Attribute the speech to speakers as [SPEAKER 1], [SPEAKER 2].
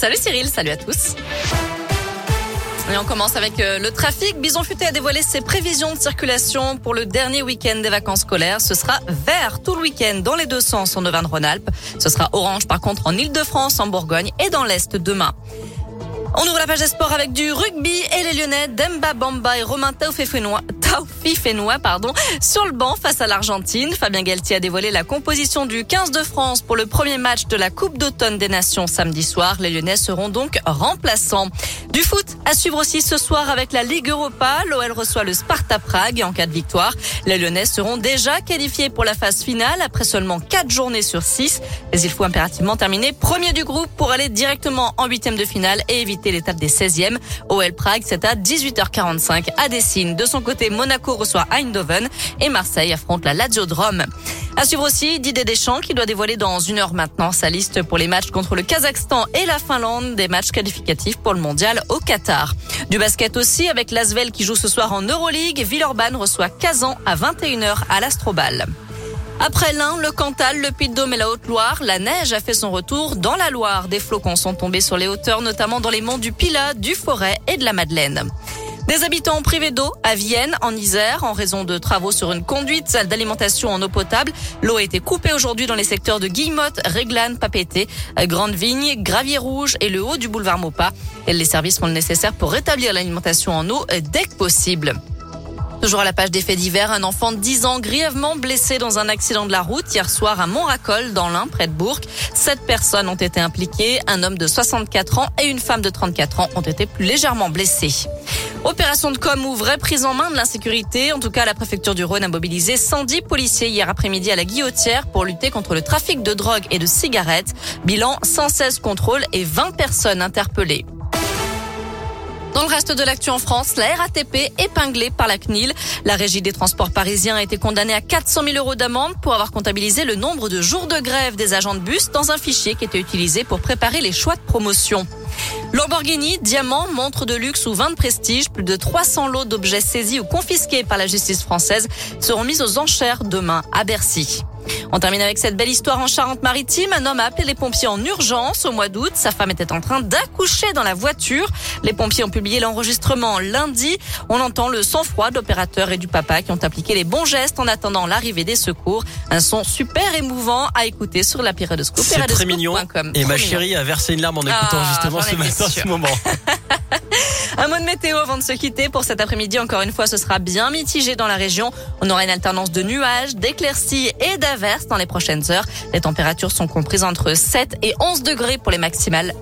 [SPEAKER 1] Salut Cyril, salut à tous. Et on commence avec euh, le trafic. Bison Futé a dévoilé ses prévisions de circulation pour le dernier week-end des vacances scolaires. Ce sera vert tout le week-end dans les deux sens en Auvergne-Rhône-Alpes. Ce sera orange par contre en Ile-de-France, en Bourgogne et dans l'Est demain. On ouvre la page des sports avec du rugby et les Lyonnais Demba Bamba et Romain Taufifenois Fénois, pardon, sur le banc face à l'Argentine. Fabien Galtier a dévoilé la composition du 15 de France pour le premier match de la Coupe d'automne des Nations samedi soir. Les Lyonnais seront donc remplaçants. Du foot à suivre aussi ce soir avec la Ligue Europa. L'OL reçoit le Sparta Prague et en cas de victoire, les Lyonnais seront déjà qualifiés pour la phase finale après seulement 4 journées sur 6. Mais il faut impérativement terminer premier du groupe pour aller directement en huitième de finale et éviter l'étape des 16e. OL Prague, c'est à 18h45 à Dessine. De son côté, Monaco reçoit Eindhoven et Marseille affronte la Lazio de Rome. À suivre aussi Didier Deschamps qui doit dévoiler dans une heure maintenant sa liste pour les matchs contre le Kazakhstan et la Finlande, des matchs qualificatifs pour le mondial au Qatar. Du basket aussi avec l'Asvel qui joue ce soir en Euroleague. Villeurbanne reçoit Kazan à 21h à l'Astrobal. Après l'Ain, le Cantal, le Puy-de-Dôme et la Haute-Loire, la neige a fait son retour dans la Loire. Des flocons sont tombés sur les hauteurs, notamment dans les monts du Pilat, du Forêt et de la Madeleine. Des habitants privés d'eau à Vienne, en Isère, en raison de travaux sur une conduite d'alimentation en eau potable. L'eau a été coupée aujourd'hui dans les secteurs de Guillemotte, Réglane, Papété, Grande Vigne, Gravier Rouge et le haut du boulevard Maupas. Et les services font le nécessaire pour rétablir l'alimentation en eau dès que possible. Toujours à la page des faits divers, un enfant de 10 ans grièvement blessé dans un accident de la route hier soir à Montracol, dans l'Ain, près de Bourg. Sept personnes ont été impliquées. Un homme de 64 ans et une femme de 34 ans ont été plus légèrement blessés. Opération de com ou vraie prise en main de l'insécurité. En tout cas, la préfecture du Rhône a mobilisé 110 policiers hier après-midi à la Guillotière pour lutter contre le trafic de drogue et de cigarettes. Bilan 116 contrôles et 20 personnes interpellées. Dans le reste de l'actu en France, la RATP épinglée par la CNIL. La régie des transports parisiens a été condamnée à 400 000 euros d'amende pour avoir comptabilisé le nombre de jours de grève des agents de bus dans un fichier qui était utilisé pour préparer les choix de promotion. Lamborghini, diamant, montre de luxe ou vin de prestige, plus de 300 lots d'objets saisis ou confisqués par la justice française seront mis aux enchères demain à Bercy. On termine avec cette belle histoire en Charente-Maritime. Un homme a appelé les pompiers en urgence au mois d'août. Sa femme était en train d'accoucher dans la voiture. Les pompiers ont publié l'enregistrement lundi. On entend le sang-froid de l'opérateur et du papa qui ont appliqué les bons gestes en attendant l'arrivée des secours. Un son super émouvant à écouter sur la période
[SPEAKER 2] C'est très mignon. Et ma chérie a versé une larme en écoutant
[SPEAKER 1] Ah,
[SPEAKER 2] justement
[SPEAKER 1] j'en
[SPEAKER 2] ce
[SPEAKER 1] étais
[SPEAKER 2] matin, ce
[SPEAKER 1] sûre.
[SPEAKER 2] moment.
[SPEAKER 1] Un mot de météo avant de se quitter. Pour cet après-midi, encore une fois, ce sera bien mitigé dans la région. On aura une alternance de nuages, d'éclaircies et d'averses dans les prochaines heures. Les températures sont comprises entre 7 et 11 degrés pour les maximales.